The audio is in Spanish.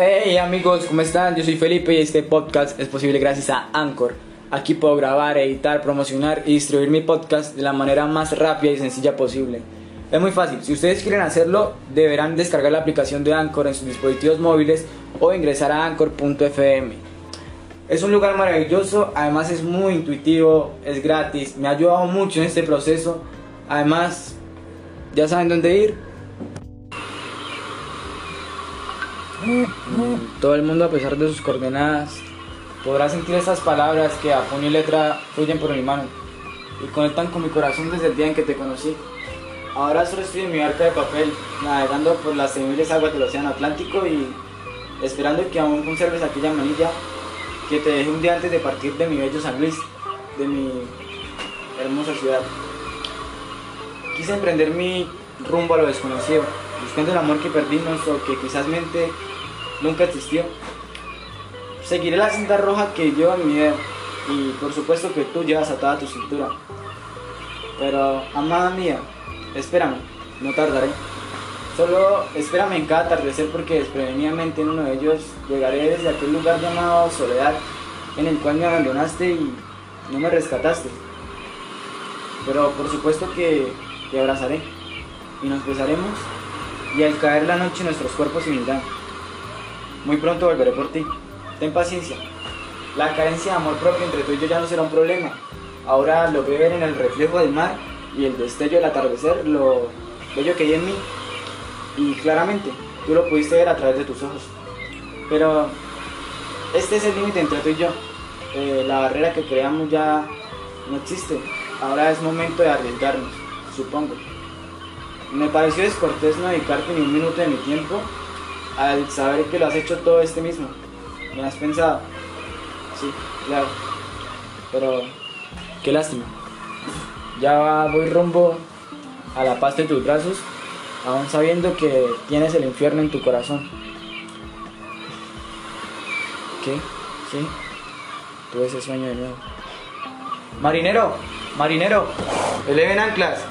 Hey amigos, ¿cómo están? Yo soy Felipe y este podcast es posible gracias a Anchor. Aquí puedo grabar, editar, promocionar y distribuir mi podcast de la manera más rápida y sencilla posible. Es muy fácil, si ustedes quieren hacerlo, deberán descargar la aplicación de Anchor en sus dispositivos móviles o ingresar a anchor.fm. Es un lugar maravilloso, además es muy intuitivo, es gratis, me ha ayudado mucho en este proceso. Además, ya saben dónde ir, Todo el mundo, a pesar de sus coordenadas, podrá sentir esas palabras que a puño y letra fluyen por mi mano y conectan con mi corazón desde el día en que te conocí. Ahora solo estoy en mi arca de papel, navegando por las temibles aguas del Océano Atlántico y esperando que aún conserves aquella manilla que te dejé un día antes de partir de mi bello San Luis, de mi hermosa ciudad. Quise emprender mi rumbo a lo desconocido, buscando el amor que perdimos o que quizás mente nunca existió. Seguiré la cinta roja que lleva mi dedo y por supuesto que tú llevas atada tu cintura. Pero, amada mía, espérame, no tardaré. Solo espérame en cada atardecer porque desprevenidamente en uno de ellos llegaré desde aquel lugar llamado Soledad en el cual me abandonaste y no me rescataste. Pero por supuesto que te abrazaré y nos besaremos y al caer la noche nuestros cuerpos se unirán. Muy pronto volveré por ti. Ten paciencia. La carencia de amor propio entre tú y yo ya no será un problema. Ahora lo ver en el reflejo del mar y el destello del atardecer, lo bello que hay en mí. Y claramente, tú lo pudiste ver a través de tus ojos. Pero este es el límite entre tú y yo. Eh, la barrera que creamos ya no existe. Ahora es momento de arriesgarnos, supongo. Me pareció descortés no dedicarte ni un minuto de mi tiempo al saber que lo has hecho todo este mismo. ¿Me has pensado? Sí, claro. Pero qué lástima. Ya voy rumbo a la paz de tus brazos, aún sabiendo que tienes el infierno en tu corazón. ¿Qué? ¿Sí? Tuve ese sueño de nuevo. Marinero, marinero, eleven anclas.